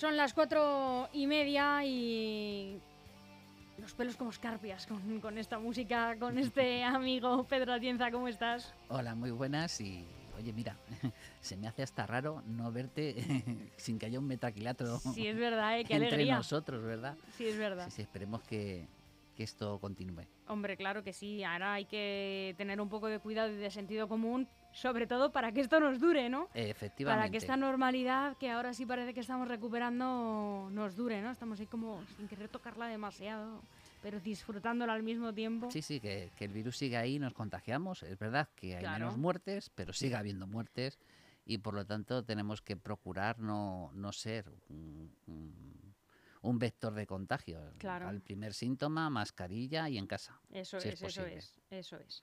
Son las cuatro y media y los pelos como escarpias con, con esta música, con este amigo Pedro Atienza, ¿cómo estás? Hola, muy buenas y oye, mira, se me hace hasta raro no verte sin que haya un metaquilátero Sí, es verdad, ¿eh? qué entre alegría. nosotros, ¿verdad? Sí, es verdad. Sí, sí, esperemos que, que esto continúe. Hombre, claro que sí. Ahora hay que tener un poco de cuidado y de sentido común, sobre todo para que esto nos dure, ¿no? Efectivamente. Para que esta normalidad, que ahora sí parece que estamos recuperando, nos dure, ¿no? Estamos ahí como sin querer tocarla demasiado, pero disfrutándola al mismo tiempo. Sí, sí, que, que el virus sigue ahí, nos contagiamos. Es verdad que hay Claro. menos muertes, pero sigue habiendo muertes y por lo tanto tenemos que procurar no, no ser un, un- un vector de contagio. Claro. Al primer síntoma, mascarilla y en casa. Eso si es, es eso es, eso es.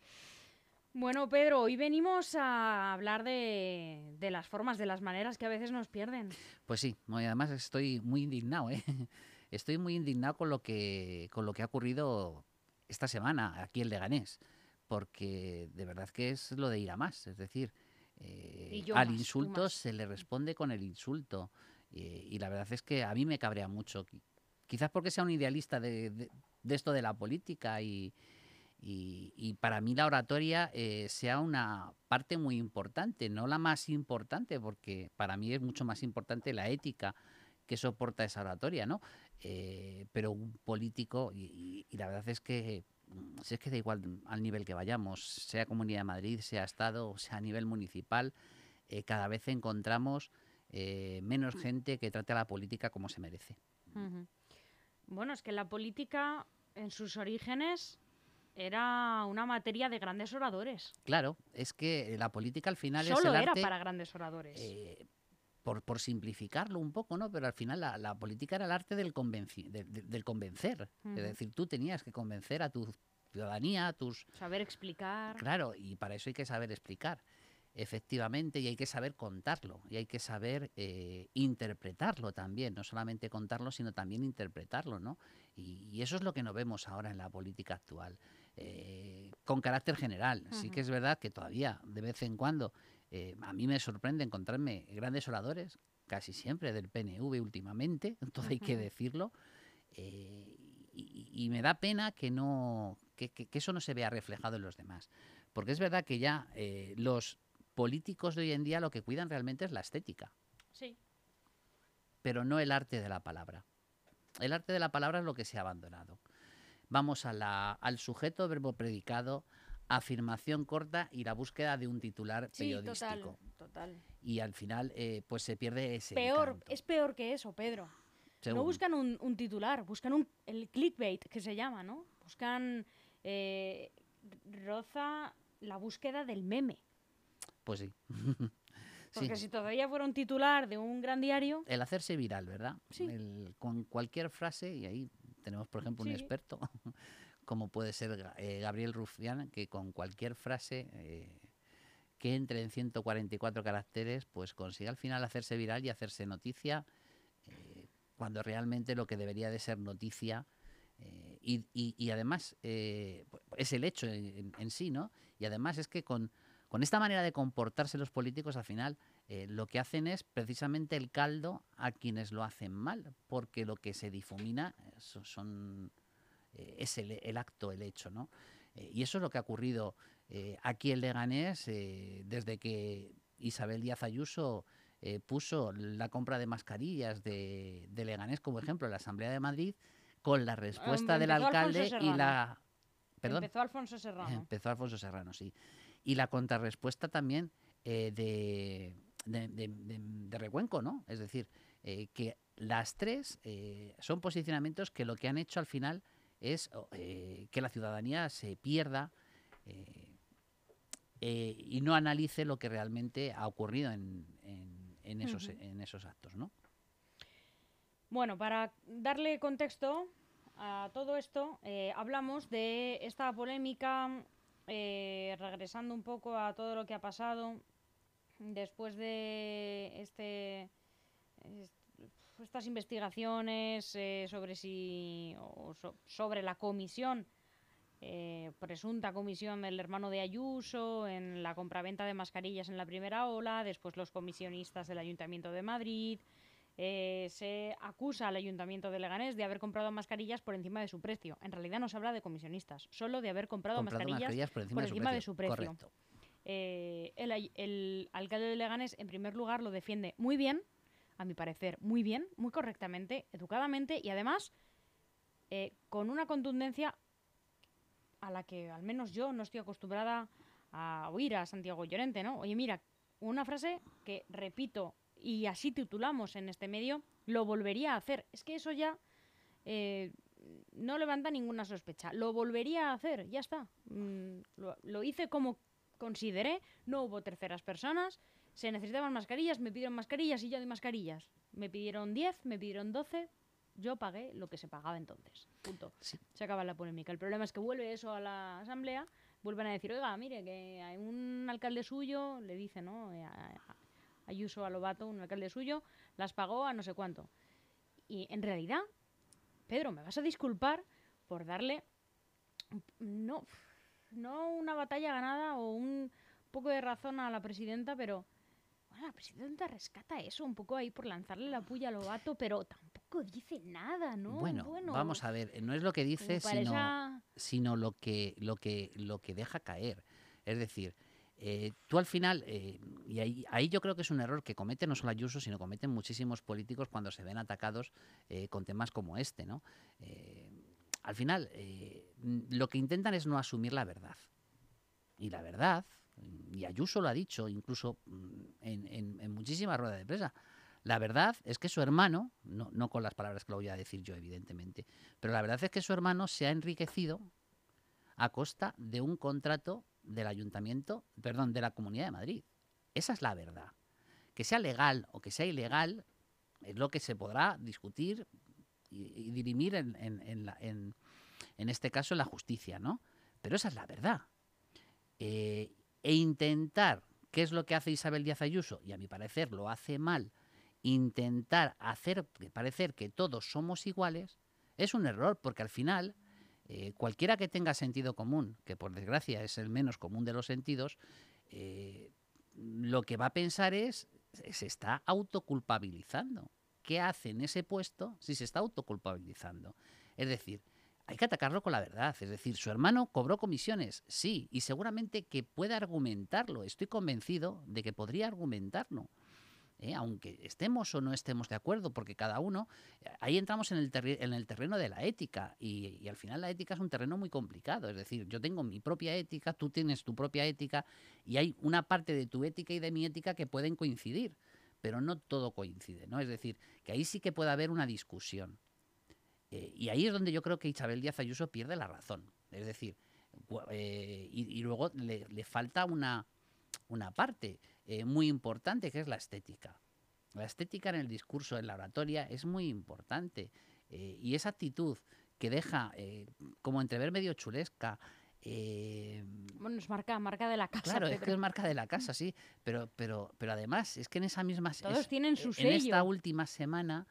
Bueno, Pedro, hoy venimos a hablar de, de las formas, de las maneras que a veces nos pierden. Pues sí, además estoy muy indignado, ¿eh? Estoy muy indignado con lo que con lo que ha ocurrido esta semana aquí en Leganés, porque de verdad que es lo de ir a más, es decir, eh, al más, insulto se le responde con el insulto eh, y la verdad es que a mí me cabrea mucho, qui- quizás porque sea un idealista de, de- de esto de la política y, y, y para mí la oratoria eh, sea una parte muy importante, no la más importante, porque para mí es mucho más importante la ética que soporta esa oratoria, ¿no? Eh, pero un político, y, y- y la verdad es que mm, si es que da igual al nivel que vayamos, sea Comunidad de Madrid, sea Estado, sea a nivel municipal, eh, cada vez encontramos eh, menos gente que trate a la política como se merece. Bueno, es que la política en sus orígenes era una materia de grandes oradores. Claro, es que la política al final es Solo el era arte, para grandes oradores. eh, por, por simplificarlo un poco, ¿no? Pero al final la, la política era el arte del, convenci- de- de- del convencer. Es decir, tú tenías que convencer a tu ciudadanía, a tus... Saber explicar. Claro, y para eso hay que saber explicar, efectivamente, y hay que saber contarlo, y hay que saber eh, interpretarlo también, no solamente contarlo, sino también interpretarlo, ¿no? Y, y eso es lo que no vemos ahora en la política actual. Eh, con carácter general, sí que es verdad que todavía, de vez en cuando, eh, a mí me sorprende encontrarme grandes oradores, casi siempre del PNV últimamente, todo hay que decirlo, y, y me da pena que no que, que- que eso no se vea reflejado en los demás. Porque es verdad que ya eh, los políticos de hoy en día lo que cuidan realmente es la estética, Sí. pero no el arte de la palabra. El arte de la palabra es lo que se ha abandonado. Vamos a la- al sujeto, verbo predicado, afirmación corta y la búsqueda de un titular Sí, periodístico. total, total. Y al final, eh, pues se pierde ese. Peor, encanto. es peor que eso, Pedro. Según. No buscan un, un titular, buscan un, el clickbait que se llama, ¿no? Buscan eh, roza la búsqueda del meme. Pues sí. Porque Sí. si todavía fuera un titular de un gran diario, El hacerse viral, ¿verdad? Sí. El- con cualquier frase, y ahí tenemos, por ejemplo, un experto, como puede ser eh, Gabriel Rufián, que con cualquier frase eh, que entre en 144 caracteres, pues consigue al final hacerse viral y hacerse noticia, eh, cuando realmente lo que debería de ser noticia, y, y- y además eh, pu- es el hecho en, en sí, ¿no? Y además es que con, con esta manera de comportarse los políticos, al final eh, lo que hacen es precisamente el caldo a quienes lo hacen mal, porque lo que se difumina eh, so- son, eh, es el, el acto, el hecho, ¿no? Eh, y eso es lo que ha ocurrido aquí en Leganés desde que Isabel Díaz Ayuso eh, puso la compra de mascarillas de, de Leganés como ejemplo en la Asamblea de Madrid con la respuesta del empezó Alfonso alcalde y la... Perdón. empezó Alfonso Serrano. Empezó Alfonso Serrano, sí. Y la contrarrespuesta también eh, de, de, de- de- Recuenco, ¿no? Es decir, eh, que las tres eh, son posicionamientos que lo que han hecho al final es que la ciudadanía se pierda y no analice lo que realmente ha ocurrido en, en- en esos, en esos actos, ¿no? Bueno, para darle contexto a todo esto, hablamos de esta polémica, eh, regresando un poco a todo lo que ha pasado después de este, est- estas investigaciones eh, sobre si o so- sobre la comisión eh, presunta comisión del hermano de Ayuso en la compraventa de mascarillas en la primera ola, después los comisionistas del Ayuntamiento de Madrid, eh, se acusa al ayuntamiento de Leganés de haber comprado mascarillas por encima de su precio. En realidad no se habla de comisionistas, solo de haber comprado, mascarillas, por encima, de, su precio. Eh, el, el alcalde de Leganés, en primer lugar, lo defiende muy bien, a mi parecer, muy bien, muy correctamente, educadamente y además eh, con una contundencia a la que al menos yo no estoy acostumbrada a oír a Santiago Llorente, ¿no? Oye, mira, una frase que repito y así titulamos en este medio, lo volvería a hacer. Es que eso ya eh, no levanta ninguna sospecha. Lo volvería a hacer, ya está. Mm, lo, hice como consideré, no hubo terceras personas, se necesitaban mascarillas, me pidieron mascarillas y yo di mascarillas. Me pidieron 10, me pidieron 12, yo pagué lo que se pagaba entonces. Punto. Se acaba la polémica. El problema es que vuelve eso a la asamblea, vuelven a decir, oiga, mire, que hay un alcalde suyo, le dice, ¿no? Eh, Ayuso a Lobato, un alcalde suyo, las pagó a no sé cuánto. Y en realidad, Pedro, me vas a disculpar por darle no, no una batalla ganada o un poco de razón a la presidenta, pero bueno, la presidenta rescata eso un poco ahí por lanzarle la puya a Lobato, pero tampoco dice nada, ¿no? Bueno, vamos a ver, no es lo que dice, sino, sino lo que lo que lo que deja caer. Es decir, eh, tú al final, eh, y ahí, yo creo que es un error que comete no solo Ayuso, sino cometen muchísimos políticos cuando se ven atacados eh, con temas como este, ¿no? al final, lo que intentan es no asumir la verdad. Y la verdad, y Ayuso lo ha dicho incluso mm, en, muchísimas ruedas de prensa, la verdad es que su hermano, no, no con las palabras que lo voy a decir yo, evidentemente, pero la verdad es que su hermano se ha enriquecido a costa de un contrato del ayuntamiento, perdón, de la Comunidad de Madrid. Esa es la verdad. Que sea legal o que sea ilegal es lo que se podrá discutir y, dirimir en, en, este caso en la justicia, ¿no? Pero esa es la verdad. Eh, e intentar, ¿qué es lo que hace Isabel Díaz Ayuso? Y a mi parecer lo hace mal, intentar hacer parecer que todos somos iguales, es un error, porque al final eh, cualquiera que tenga sentido común, que por desgracia es el menos común de los sentidos, eh, lo que va a pensar es, se está autoculpabilizando. ¿Qué hace en ese puesto si se está autoculpabilizando? Es decir, hay que atacarlo con la verdad. Es decir, su hermano cobró comisiones, sí, y seguramente que puede argumentarlo. Estoy convencido de que podría argumentarlo. ¿Eh? aunque estemos o no estemos de acuerdo, porque cada uno, ahí entramos en el, en el terreno de la ética y, al final la ética es un terreno muy complicado, es decir, yo tengo mi propia ética, tú tienes tu propia ética y hay una parte de tu ética y de mi ética que pueden coincidir, pero no todo coincide, ¿no? Es decir, que ahí sí que puede haber una discusión. Eh, y ahí es donde yo creo que Isabel Díaz Ayuso pierde la razón. Es decir, eh, y, luego le, le falta una, una parte. Eh, muy importante, que es la estética. La estética en el discurso, en la oratoria, es muy importante. Eh, y esa actitud que deja eh, como entrever medio chulesca. bueno, es marca, marca de la casa. Claro, es que es marca de la casa, sí. Pero, pero, pero además, es que en esa misma. Todos tienen su sello. En esta última semana,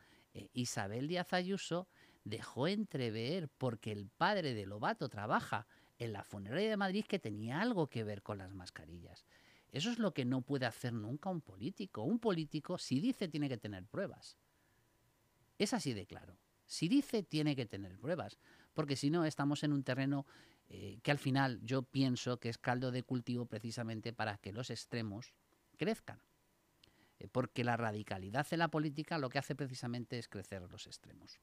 Isabel Díaz Ayuso dejó entrever, porque el padre de Lobato trabaja en la funeraria de Madrid, que tenía algo que ver con las mascarillas. Eso es lo que no puede hacer nunca un político. Un político, si dice, tiene que tener pruebas. Es así de claro. Si dice, tiene que tener pruebas. Porque si no, estamos en un terreno eh, que al final yo pienso que es caldo de cultivo precisamente para que los extremos crezcan. Eh, porque la radicalidad en la política lo que hace precisamente es crecer los extremos.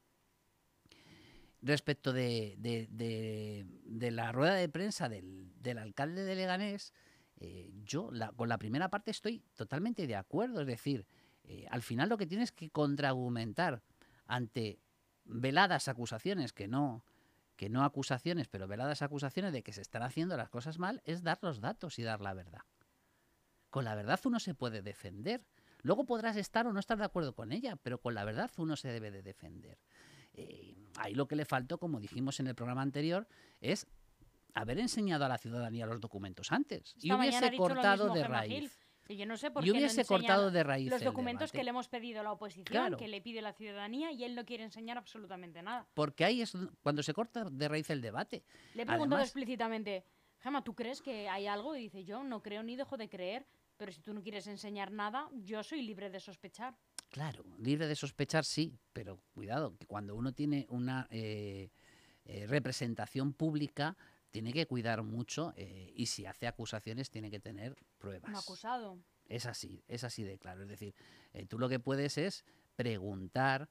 Respecto de, la rueda de prensa del alcalde de Leganés, eh, yo con la primera parte estoy totalmente de acuerdo. Es decir, eh, al final lo que tienes que contraargumentar ante veladas acusaciones, que no, que no acusaciones, pero veladas acusaciones de que se están haciendo las cosas mal, es dar los datos y dar la verdad. Con la verdad uno se puede defender. Luego podrás estar o no estar de acuerdo con ella, pero con la verdad uno se debe de defender. Eh, ahí lo que le faltó, como dijimos en el programa anterior, es haber enseñado a la ciudadanía los documentos antes y hubiese cortado de raíz. Y yo no sé por y hubiese cortado de raíz los documentos que le hemos pedido a la oposición, que le pide la ciudadanía y él no quiere enseñar absolutamente nada. Porque ahí es cuando se corta de raíz el debate. Le he preguntado explícitamente, Gemma, ¿tú crees que hay algo? Y dice, yo no creo ni dejo de creer, pero si tú no quieres enseñar nada, yo soy libre de sospechar. Claro, libre de sospechar sí, pero cuidado, que cuando uno tiene una eh, eh, representación pública, tiene que cuidar mucho eh, y si hace acusaciones tiene que tener pruebas. Un acusado. Es así, es así de claro. Es decir, tú lo que puedes es preguntar,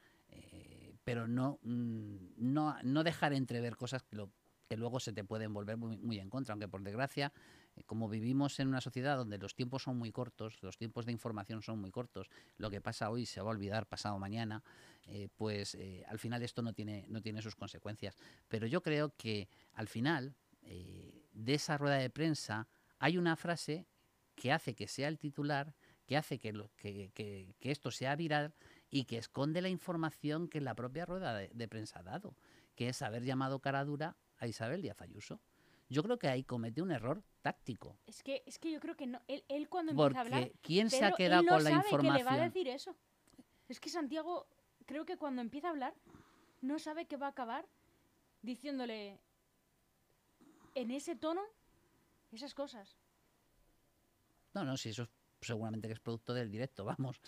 pero no, mm, no, no dejar entrever cosas que, lo, que luego se te pueden volver muy, muy en contra, aunque por desgracia eh, como vivimos en una sociedad donde los tiempos son muy cortos, los tiempos de información son muy cortos, lo que pasa hoy se va a olvidar pasado mañana, eh, pues eh, al final esto no tiene, no tiene sus consecuencias. Pero yo creo que al final de esa rueda de prensa hay una frase que hace que sea el titular, que hace que, que, esto sea viral y que esconde la información que la propia rueda de, de prensa ha dado, que es haber llamado cara dura a Isabel Díaz Ayuso. Yo creo que ahí comete un error táctico. Es que, es que yo creo que no. Él, cuando empieza a hablar. ¿Quién se ha quedado con la información? Que le va a decir eso. Es que Santiago, creo que cuando empieza a hablar, no sabe que va a acabar diciéndole en ese tono esas cosas. No, no, sí, eso seguramente que es producto del directo, vamos.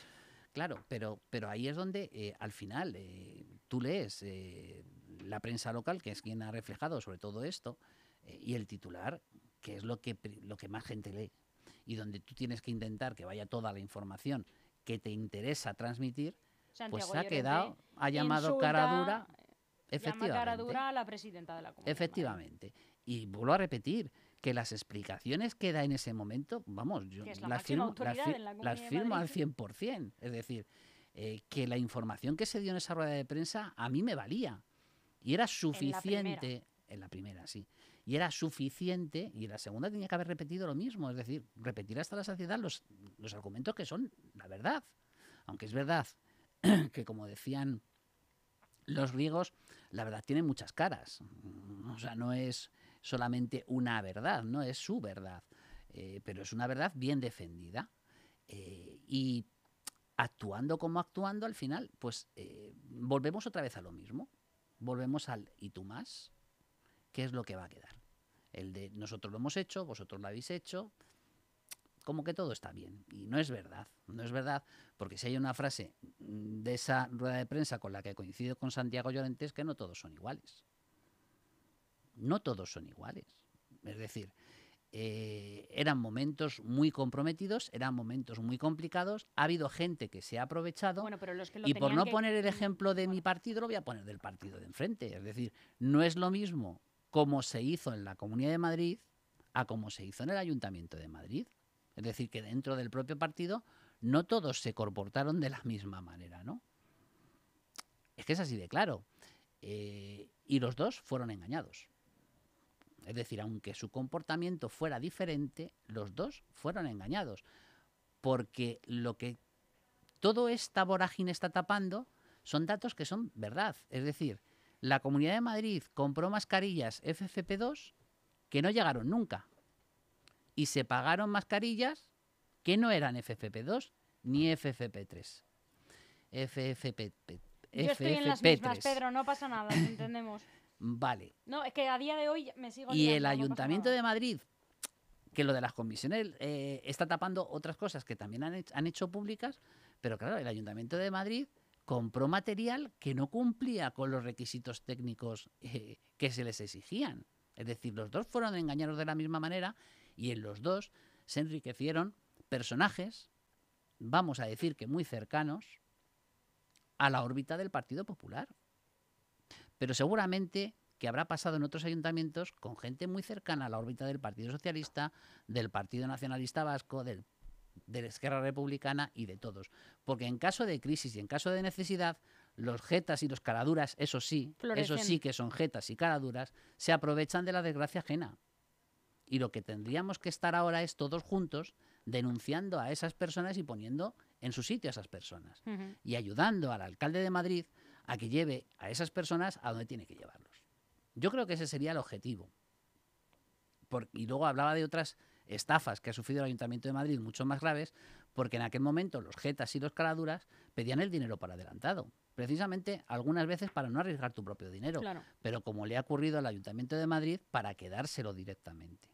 Claro, pero, pero ahí es donde eh, al final eh, tú lees eh, la prensa local, que es quien ha reflejado sobre todo esto, y el titular, que es lo que, lo que más gente lee, y donde tú tienes que intentar que vaya toda la información que te interesa transmitir, pues se ha quedado, ha llamado cara dura. Efectivamente. Llama cara dura a la presidenta de la comunidad. Efectivamente. Y vuelvo a repetir que las explicaciones que da en ese momento, vamos, yo las firmo, las, firmo al 100%. Es decir, eh, que la información que se dio en esa rueda de prensa a mí me valía. Y era suficiente, en la primera sí, y era suficiente, y la segunda tenía que haber repetido lo mismo, es decir, repetir hasta la saciedad los, los argumentos que son la verdad. Aunque es verdad que, como decían los griegos, la verdad tiene muchas caras. O sea, no es solamente una verdad, no es su verdad, eh, pero es una verdad bien defendida. Eh, y actuando como actuando, al final, pues eh, volvemos otra vez a lo mismo. Volvemos al ¿y tú más? ¿qué es lo que va a quedar? El de nosotros lo hemos hecho, vosotros lo habéis hecho, como que todo está bien. Y no es verdad, no es verdad, porque si hay una frase de esa rueda de prensa con la que coincido con Santiago Llorente es que no todos son iguales. No todos son iguales. Es decir, eh, eran momentos muy comprometidos, eran momentos muy complicados. Ha habido gente que se ha aprovechado. y por no poner el ejemplo de mi partido, lo voy a poner del partido de enfrente. Es decir, no es lo mismo como se hizo en la Comunidad de Madrid a como se hizo en el Ayuntamiento de Madrid. Es decir, que dentro del propio partido no todos se comportaron de la misma manera, ¿no? Es que es así de claro. Eh, y los dos fueron engañados. Es decir, aunque su comportamiento fuera diferente, los dos fueron engañados. Porque lo que todo esta vorágine está tapando son datos que son verdad. Es decir, la Comunidad de Madrid compró mascarillas FFP2 que no llegaron nunca. Y se pagaron mascarillas que no eran FFP2 ni FFP3. FFP3. Yo estoy en las mismas, Pedro, no pasa nada, entendemos. Vale. No, es que a día de hoy me sigo. Y el Ayuntamiento de Madrid, que lo de las comisiones eh, está tapando otras cosas que también han han hecho públicas, pero claro, el Ayuntamiento de Madrid compró material que no cumplía con los requisitos técnicos eh, que se les exigían. Es decir, los dos fueron engañados de la misma manera y en los dos se enriquecieron personajes, vamos a decir que muy cercanos, a la órbita del Partido Popular. Pero seguramente que habrá pasado en otros ayuntamientos con gente muy cercana a la órbita del Partido Socialista, del Partido Nacionalista Vasco, del de la izquierda republicana y de todos. Porque en caso de crisis y en caso de necesidad, los jetas y los caraduras, eso sí, eso sí que son jetas y caraduras, se aprovechan de la desgracia ajena. Y lo que tendríamos que estar ahora es todos juntos denunciando a esas personas y poniendo en su sitio a esas personas. Y ayudando al alcalde de Madrid a que lleve a esas personas a donde tiene que llevarlos. Yo creo que ese sería el objetivo. y luego hablaba de otras estafas que ha sufrido el Ayuntamiento de Madrid, mucho más graves, porque en aquel momento los jetas y los caladuras pedían el dinero para adelantado. Precisamente algunas veces para no arriesgar tu propio dinero, pero como le ha ocurrido al Ayuntamiento de Madrid, para quedárselo directamente.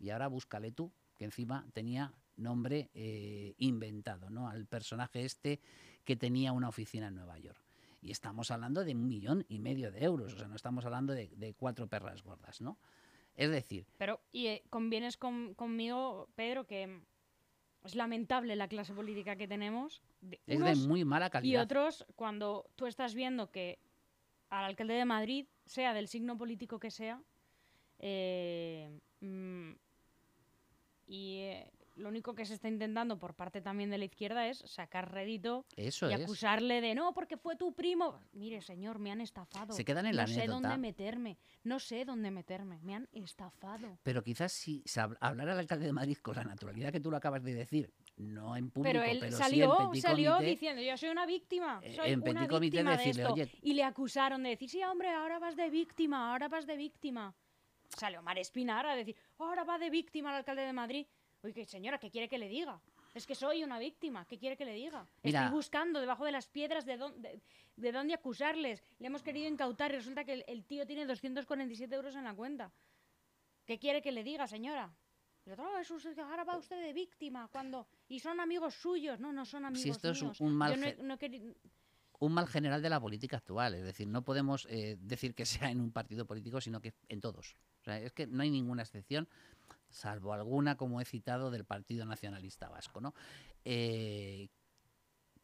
Y ahora búscale tú, que encima tenía nombre eh, inventado, ¿no? Al personaje este que tenía una oficina en Nueva York. Y estamos hablando de un millón y medio de euros, o sea, no estamos hablando de, de cuatro perras gordas, ¿no? Es decir... Pero, y eh, convienes con, conmigo, Pedro, que es lamentable la clase política que tenemos. De es de muy mala calidad. Y otros, cuando tú estás viendo que al alcalde de Madrid, sea del signo político que sea, eh, mm, y eh, lo único que se está intentando por parte también de la izquierda es sacar rédito Eso y es. acusarle de no, porque fue tu primo. Mire, señor, me han estafado. Se quedan en la no sé dónde meterme, no sé dónde meterme, me han estafado. Pero quizás si hablara el alcalde de Madrid con la naturalidad que tú lo acabas de decir, no en público, Pero él salió, en petit salió comité, diciendo, yo soy una víctima, eh, soy en una víctima de decirle, esto. "Oye". Y le acusaron de decir, sí, hombre, ahora vas de víctima, ahora vas de víctima. Salió Mar Espinar a decir, ahora va de víctima el alcalde de Madrid. Oye, señora, ¿qué quiere que le diga? Es que soy una víctima, ¿qué quiere que le diga? Mira. Estoy buscando debajo de las piedras de, dónde de, dónde acusarles. Le hemos querido incautar y resulta que el, el tío tiene 247 euros en la cuenta. ¿Qué quiere que le diga, señora? Y otro, "Oh, eso es- ahora va usted de víctima cuando y son amigos suyos no no son amigos esto es un- míos un mal yo no he- ge- no he queri- un mal general de la política actual. Es decir, no podemos eh, decir que sea en un partido político, sino que en todos. O sea, es que no hay ninguna excepción, salvo alguna, como he citado, del Partido Nacionalista Vasco, ¿no? Eh,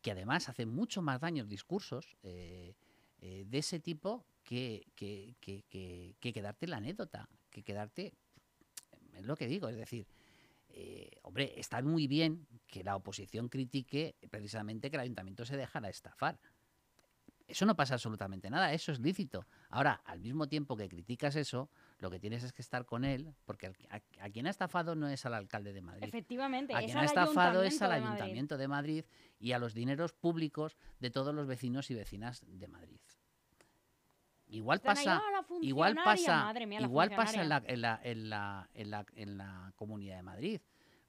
que además hace mucho más daño discursos eh, eh, de ese tipo que, que, que, que- que quedarte la anécdota, que quedarte, es lo que digo, es decir, hombre, está muy bien que la oposición critique precisamente que el ayuntamiento se dejara estafar. Eso no pasa absolutamente nada, eso es lícito. Ahora, al mismo tiempo que criticas eso, lo que tienes es que estar con él, porque a, a quien ha estafado no es al alcalde de Madrid. efectivamente A quien ha estafado es al Ayuntamiento de Madrid. Ayuntamiento de Madrid y a los dineros públicos de todos los vecinos y vecinas de Madrid. Igual pasa, "Ah, igual funcionaria". pasa, mía, igual pasa en la, funcionaria. en, la, en, la, en, la, en la Comunidad de Madrid,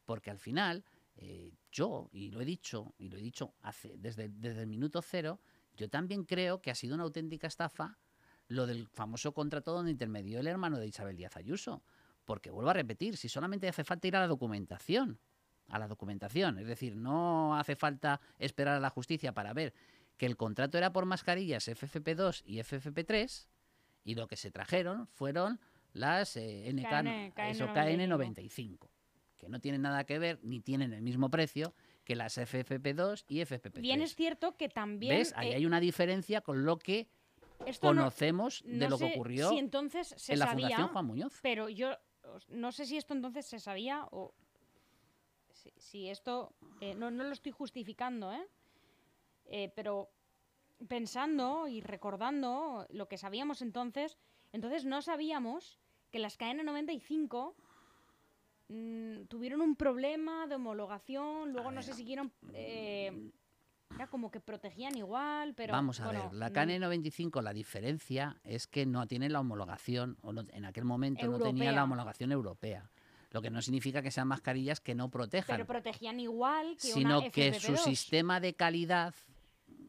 porque al final eh, yo, y lo he dicho, y lo he dicho hace, desde, desde el minuto cero, yo también creo que ha sido una auténtica estafa lo del famoso contrato donde intermedió el hermano de Isabel Díaz Ayuso. Porque vuelvo a repetir, si solamente hace falta ir a la documentación, a la documentación, es decir, no hace falta esperar a la justicia para ver que el contrato era por mascarillas FFP2 y FFP3 y lo que se trajeron fueron las eh, NK, KN, eso, KN95. KN95, que no tienen nada que ver ni tienen el mismo precio que las FFP2 y FFP3. bien es cierto que también ¿Ves? Ahí eh, hay una diferencia con lo que esto no- conocemos de lo que ocurrió si entonces se en la sabía, Fundación Juan Muñoz. pero yo no sé si esto entonces se sabía o si, si esto eh, no, no lo estoy justificando, ¿eh? Eh, pero pensando y recordando lo que sabíamos entonces, entonces no sabíamos que las KN95 mm, tuvieron un problema de homologación, luego no sé si siguieron... eh, era como que protegían igual, pero... Vamos a bueno, ver, la no- KN95, la diferencia es que no tiene la homologación, o no- en aquel momento no tenía la homologación europea. Lo que no significa que sean mascarillas que no protejan, Pero protegían igual que sino una que su FFP2. sistema de calidad,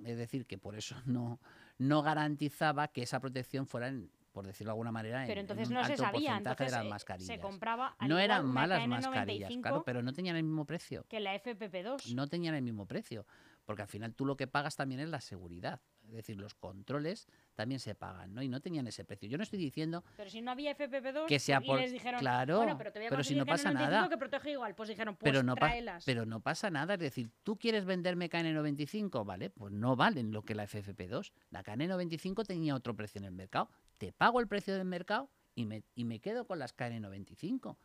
es decir, que por eso no, no garantizaba que esa protección fuera, en- por decirlo de alguna manera, en, Pero en entonces un no se alto sabía, porcentaje entonces de las eh, mascarillas. se compraba no eran malas mascarillas, KN95 claro, pero no tenían el mismo precio. que la FFP2. no tenían el mismo precio, porque al final tú lo que pagas también es la seguridad, es decir, los controles también se pagan, ¿no? Y no tenían ese precio. Yo no estoy diciendo Pero si no había FFP2 Que sea y por- les dijeron, claro, bueno, pero te voy a pero si no pasa KN95 nada. que protege igual. Pues dijeron, pues pero no, tráelas. pero no pasa nada, es decir, tú quieres venderme KN95, ¿vale? Pues no valen lo que la FFP2. La KN95 tenía otro precio en el mercado. Te pago el precio del mercado y me, y me quedo con las KN95.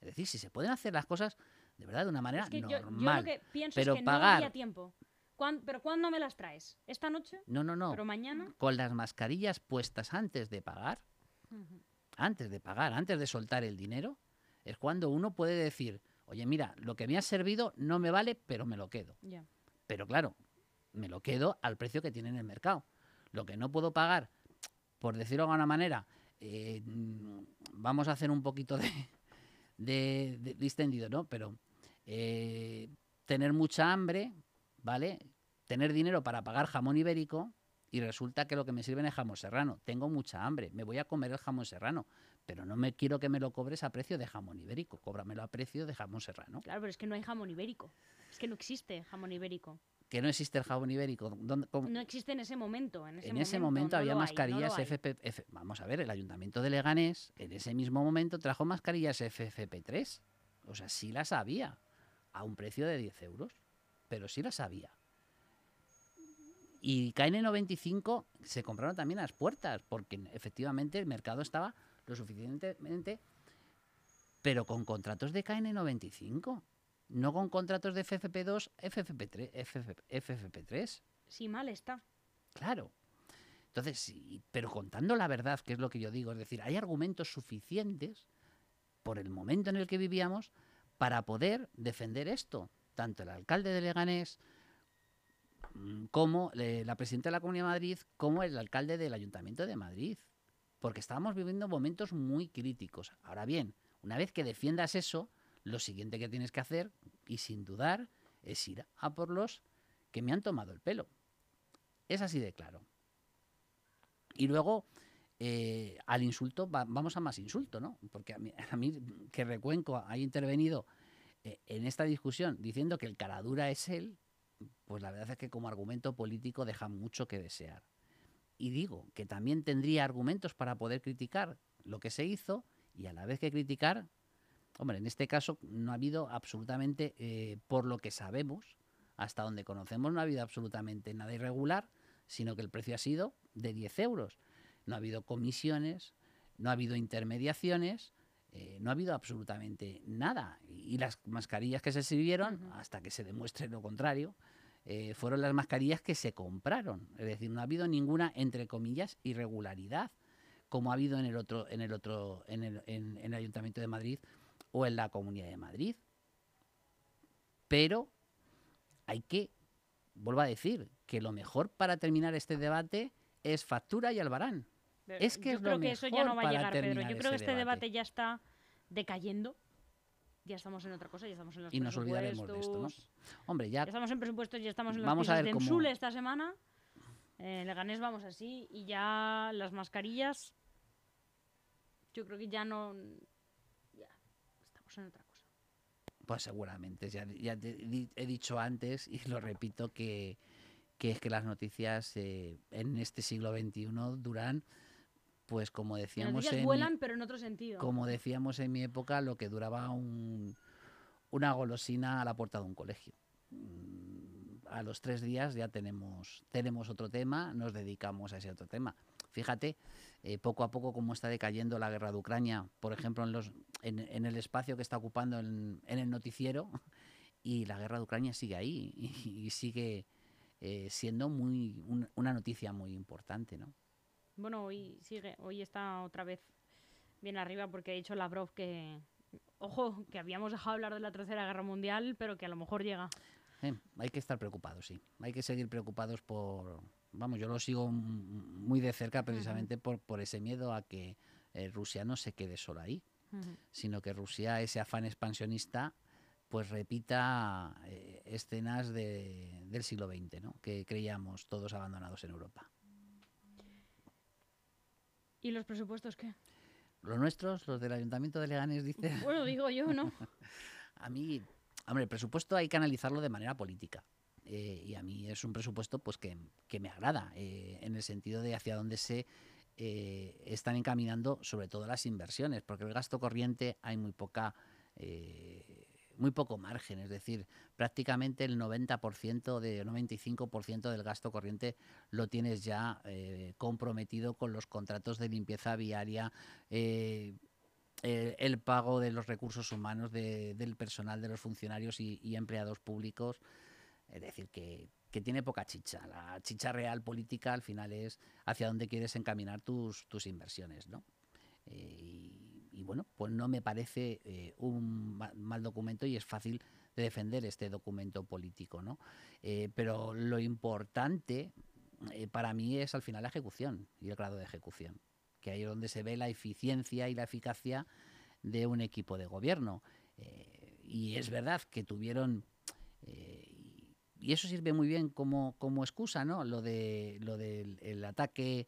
Es decir, si se pueden hacer las cosas de verdad de una manera es que yo, yo normal. lo que pienso pero es que no pagar- había tiempo. ¿Cuán- ¿Pero cuándo me las traes? ¿Esta noche? No, no, no. ¿Pero mañana? Con las mascarillas puestas antes de pagar, antes de pagar, antes de soltar el dinero, es cuando uno puede decir, oye, mira, lo que me ha servido no me vale, pero me lo quedo. Pero claro, me lo quedo al precio que tiene en el mercado. Lo que no puedo pagar, por decirlo de alguna manera, eh, vamos a hacer un poquito de distendido, ¿no? Pero eh, tener mucha hambre, ¿vale? Tener dinero para pagar jamón ibérico y resulta que lo que me sirven es jamón serrano. Tengo mucha hambre, me voy a comer el jamón serrano, pero no me quiero que me lo cobres a precio de jamón ibérico, cóbramelo a precio de jamón serrano. Claro, pero es que no hay jamón ibérico. Es que no existe jamón ibérico. Que no existe el jamón ibérico. No existe en ese momento. En ese, en ese momento, había mascarillas FFP. Vamos a ver, el ayuntamiento de Leganés en ese mismo momento trajo mascarillas FFP3. O sea, sí las había a un precio de 10 euros, pero sí las había. Y KN95 se compraron también las puertas, porque efectivamente el mercado estaba lo suficientemente, pero con contratos de KN95, no con contratos de FFP2, FFP3. FFP3. Sí, mal está. Claro. Entonces, sí, pero contando la verdad, que es lo que yo digo, es decir, hay argumentos suficientes por el momento en el que vivíamos para poder defender esto. Tanto el alcalde de Leganés, Mm, como la presidenta de la Comunidad de Madrid, como el alcalde del Ayuntamiento de Madrid. Porque estábamos viviendo momentos muy críticos. Ahora bien, una vez que defiendas eso, lo siguiente que tienes que hacer, y sin dudar, es ir a por los que me han tomado el pelo. Es así de claro. Y luego, eh, al insulto, vamos a más insulto, ¿no? Porque a mí, que Recuenco ha intervenido eh, en esta discusión diciendo que el caradura es él, pues la verdad es que como argumento político deja mucho que desear. Y digo que también tendría argumentos para poder criticar lo que se hizo y a la vez que criticar, hombre, en este caso no ha habido absolutamente, eh, por lo que sabemos, hasta donde conocemos, no ha habido absolutamente nada irregular, sino que el precio ha sido de 10 euros. No ha habido comisiones, no ha habido intermediaciones, eh, no ha habido absolutamente nada. Y, las mascarillas que se sirvieron, hasta que se demuestre lo contrario, eh, fueron las mascarillas que se compraron. Es decir, no ha habido ninguna, entre comillas, irregularidad, como ha habido en el otro, en el otro, en el, en, el Ayuntamiento de Madrid o en la Comunidad de Madrid. Pero hay que, vuelvo a decir, que lo mejor para terminar este debate es factura y albarán. Es que yo creo que eso ya no va a llegar, Pedro. Yo creo que este debate. ya está decayendo. Ya estamos en otra cosa, ya estamos en los y nos olvidaremos de esto, ¿no? Hombre, ya... estamos en presupuestos, ya estamos en los vamos a ver de cómo... esta semana. En Leganés vamos así y ya las mascarillas yo creo que ya no en otra cosa. Pues seguramente, ya, ya he dicho antes y lo repito que, que es que las noticias eh, en este siglo XXI duran pues como decíamos en vuelan, pero en otro sentido. Como decíamos en mi época, lo que duraba un, una golosina a la puerta de un colegio. Mm, a los tres días ya tenemos, tenemos otro tema, nos dedicamos a ese otro tema. Fíjate, eh, poco a poco cómo está decayendo la guerra de Ucrania, por ejemplo, en, los, en, en el espacio que está ocupando en, en, el noticiero, y la guerra de Ucrania sigue ahí y, sigue eh, siendo muy una noticia muy importante, ¿no? Bueno, hoy sigue, hoy está otra vez bien arriba porque ha dicho Lavrov que, ojo, que habíamos dejado hablar de la Tercera Guerra Mundial, pero que a lo mejor llega. hay que estar preocupados, sí. Hay que seguir preocupados por, vamos, yo lo sigo muy de cerca precisamente por, por ese miedo a que eh, Rusia no se quede sola ahí, sino que Rusia, ese afán expansionista, pues repita eh, escenas de, del siglo XX, ¿no? que creíamos todos abandonados en Europa. ¿Y los presupuestos qué? Los nuestros, los del Ayuntamiento de Leganés, dice. Bueno, digo yo, ¿no? a mí, hombre, el presupuesto hay que analizarlo de manera política. Eh, y a mí es un presupuesto pues que, me agrada, eh, en el sentido de hacia dónde se eh, están encaminando sobre todo las inversiones, porque el gasto corriente hay muy poca muy poco margen, es decir, prácticamente el 90%, de 95% del gasto corriente lo tienes ya comprometido con los contratos de limpieza viaria, el, pago de los recursos humanos del personal, de los funcionarios y, empleados públicos. Es decir, que, tiene poca chicha. La chicha real política al final es hacia dónde quieres encaminar tus, tus inversiones, ¿no? Eh, y bueno, pues no me parece eh, un mal documento y es fácil de defender este documento político, ¿no? Eh, pero lo importante para mí es al final la ejecución y el grado de ejecución, que ahí es donde se ve la eficiencia y la eficacia de un equipo de gobierno. y es verdad que tuvieron y eso sirve muy bien como, como excusa, ¿no? Lo, de, lo del el ataque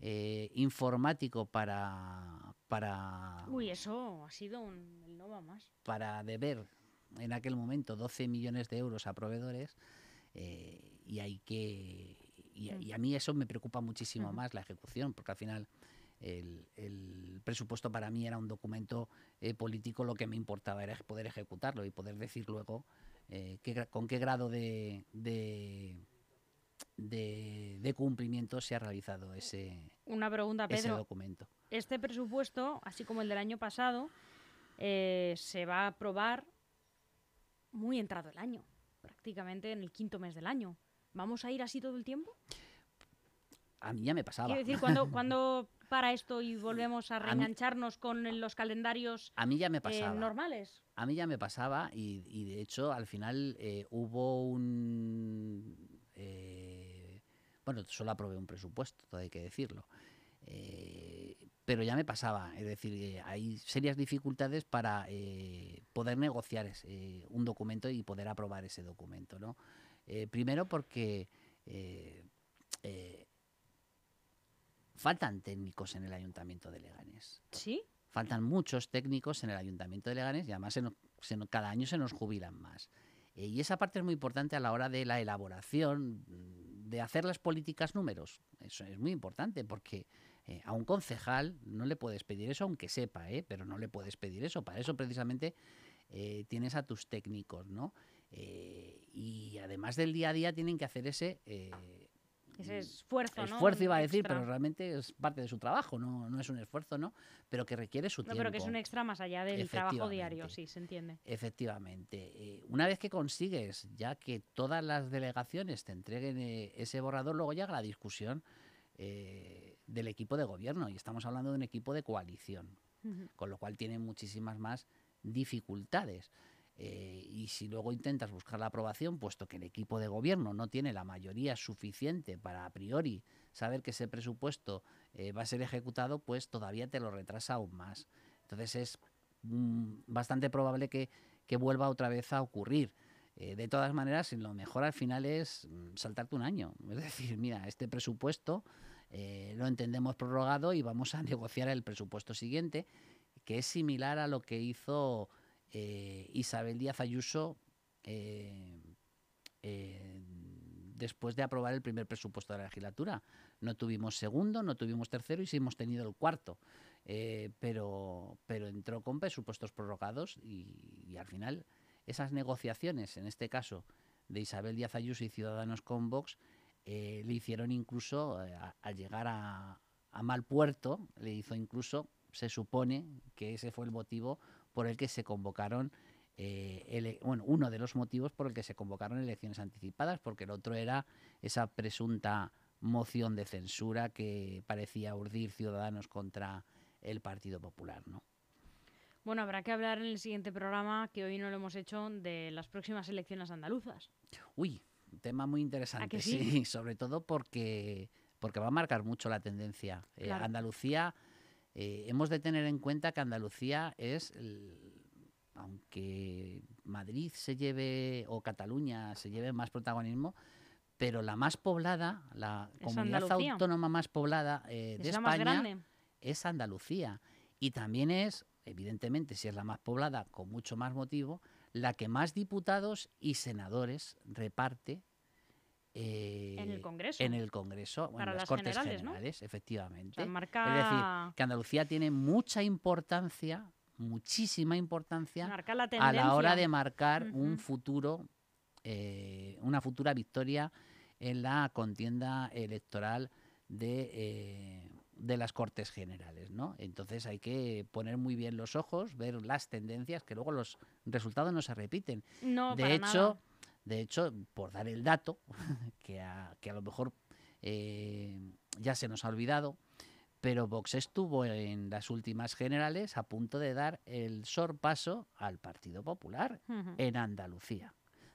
eh, informático para, para... Uy, eso ha sido un... no va más. Para deber en aquel momento 12 millones de euros a proveedores eh, y hay que... Y, Mm. y a mí eso me preocupa muchísimo más la ejecución, porque al final el, el presupuesto para mí era un documento eh, político, lo que me importaba era poder ejecutarlo y poder decir luego eh, qué con qué grado de, de, de- de cumplimiento se ha realizado ese, Una pregunta, ese documento. Este presupuesto, así como el del año pasado, eh, se va a aprobar muy entrado el año, prácticamente en el quinto mes del año. ¿Vamos a ir así todo el tiempo? A mí ya me pasaba. Quiero decir, cuando, cuando para esto y volvemos a A mí- reengancharnos con los calendarios A mí ya me eh, pasaba. normales? A mí ya me pasaba y, y de hecho al final eh, hubo un... eh, bueno, solo aprobé un presupuesto, todo hay que decirlo. Pero ya me pasaba, es decir, hay serias dificultades para poder negociar ese, un documento y poder aprobar ese documento. ¿no? Primero porque eh, faltan técnicos en el Ayuntamiento de Leganés ¿Sí? faltan muchos técnicos en el Ayuntamiento de Leganés y además se nos- se nos- cada año se nos jubilan más. Eh, y esa parte es muy importante a la hora de la elaboración, mm, de hacer las políticas números. Eso es muy importante porque eh, a un concejal no le puedes pedir eso, aunque sepa, ¿eh? pero no le puedes pedir eso. Para eso precisamente eh, tienes a tus técnicos, ¿no? Y además del día a día tienen que hacer ese... Ese esfuerzo, ¿no? esfuerzo iba a decir, Extra. pero realmente es parte de su trabajo, no, no es un esfuerzo, ¿no? Pero que requiere su No, tiempo. pero que es un extra más allá del trabajo diario, sí, se entiende. Efectivamente. Eh, una vez que consigues ya que todas las delegaciones te entreguen eh, ese borrador, luego llega la discusión eh, del equipo de gobierno y estamos hablando de un equipo de coalición, con lo cual tiene muchísimas más dificultades. Eh, y si luego intentas buscar la aprobación, puesto que el equipo de gobierno no tiene la mayoría suficiente para a priori saber que ese presupuesto eh, va a ser ejecutado, pues todavía te lo retrasa aún más. Entonces es mm, bastante probable que, que vuelva otra vez a ocurrir. Eh, de todas maneras, lo mejor al final es mm, saltarte un año. Es decir, mira, este presupuesto lo entendemos prorrogado y vamos a negociar el presupuesto siguiente, que es similar a lo que hizo eh, Isabel Díaz Ayuso eh, eh, después de aprobar el primer presupuesto de la legislatura. No tuvimos segundo, no tuvimos tercero y sí hemos tenido el cuarto. Pero, pero entró con presupuestos prorrogados y, al final esas negociaciones, en este caso de Isabel Díaz Ayuso y Ciudadanos con Vox, le hicieron incluso, al llegar a, a mal puerto, le hizo incluso, se supone que ese fue el motivo por el que se convocaron, eh, bueno, uno de los motivos por el que se convocaron elecciones anticipadas, porque el otro era esa presunta moción de censura que parecía urdir Ciudadanos contra el Partido Popular, ¿no? Bueno, habrá que hablar en el siguiente programa, que hoy no lo hemos hecho, de las próximas elecciones andaluzas. Uy, tema muy interesante, sí? sí? sobre todo porque, porque va a marcar mucho la tendencia. Eh. Andalucía, eh, hemos de tener en cuenta que Andalucía es, el- aunque Madrid se lleve, o Cataluña se lleve más protagonismo, pero la más poblada, la Es comunidad Andalucía. autónoma más poblada eh, de es España es Andalucía. Y también es, evidentemente, si es la más poblada, con mucho más motivo, la que más diputados y senadores reparte eh, En el Congreso. En el Congreso, Para las, las Cortes generales, ¿no? Generales, O efectivamente. Es decir, que Andalucía tiene mucha importancia, muchísima importancia la a la hora de marcar un futuro, eh, una futura victoria en la contienda electoral de, eh, de las Cortes Generales, ¿no? Entonces hay que poner muy bien los ojos, ver las tendencias, que luego los resultados no se repiten. No, de para hecho, nada. De hecho, por dar el dato, que a, que a lo mejor eh, ya se nos ha olvidado, pero Vox estuvo en las últimas generales a punto de dar el sorpaso al Partido Popular en Andalucía.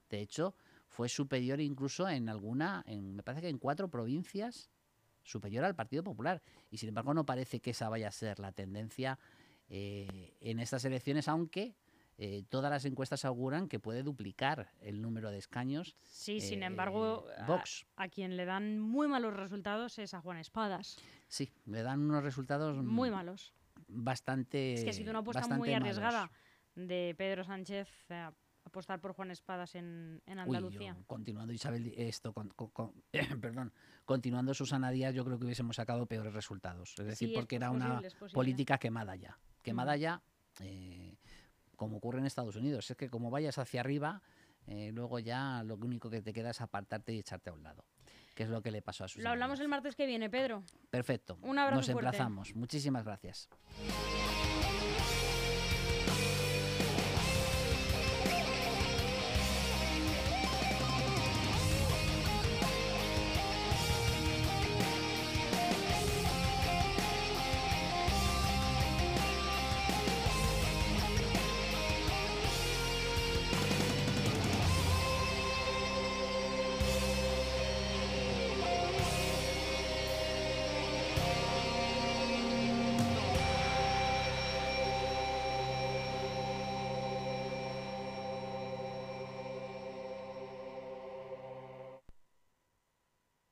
De hecho, fue superior incluso en alguna, en, me parece que en cuatro provincias, superior al Partido Popular. Y sin embargo, no parece que esa vaya a ser la tendencia eh, en estas elecciones, aunque eh, todas las encuestas auguran que puede duplicar el número de escaños. Sí, sin embargo, eh, Vox. A, quien le dan muy malos resultados es a Juan Espadas. Sí, le dan unos resultados muy malos. Bastante. Es que ha sido una apuesta muy arriesgada de Pedro Sánchez eh, apostar por Juan Espadas en, Andalucía. continuando Isabel, esto, perdón, continuando Susana Díaz, yo creo que hubiésemos sacado peores resultados. Es decir, porque era una política quemada ya, quemada mm. ya como ocurre en Estados Unidos. Es que como vayas hacia arriba, eh, luego ya lo único que te queda es apartarte y echarte a un lado. Que es lo que le pasó a sus. Lo hablamos el martes que viene, Pedro. Perfecto. Un abrazo. Nos emplazamos. Muchísimas gracias.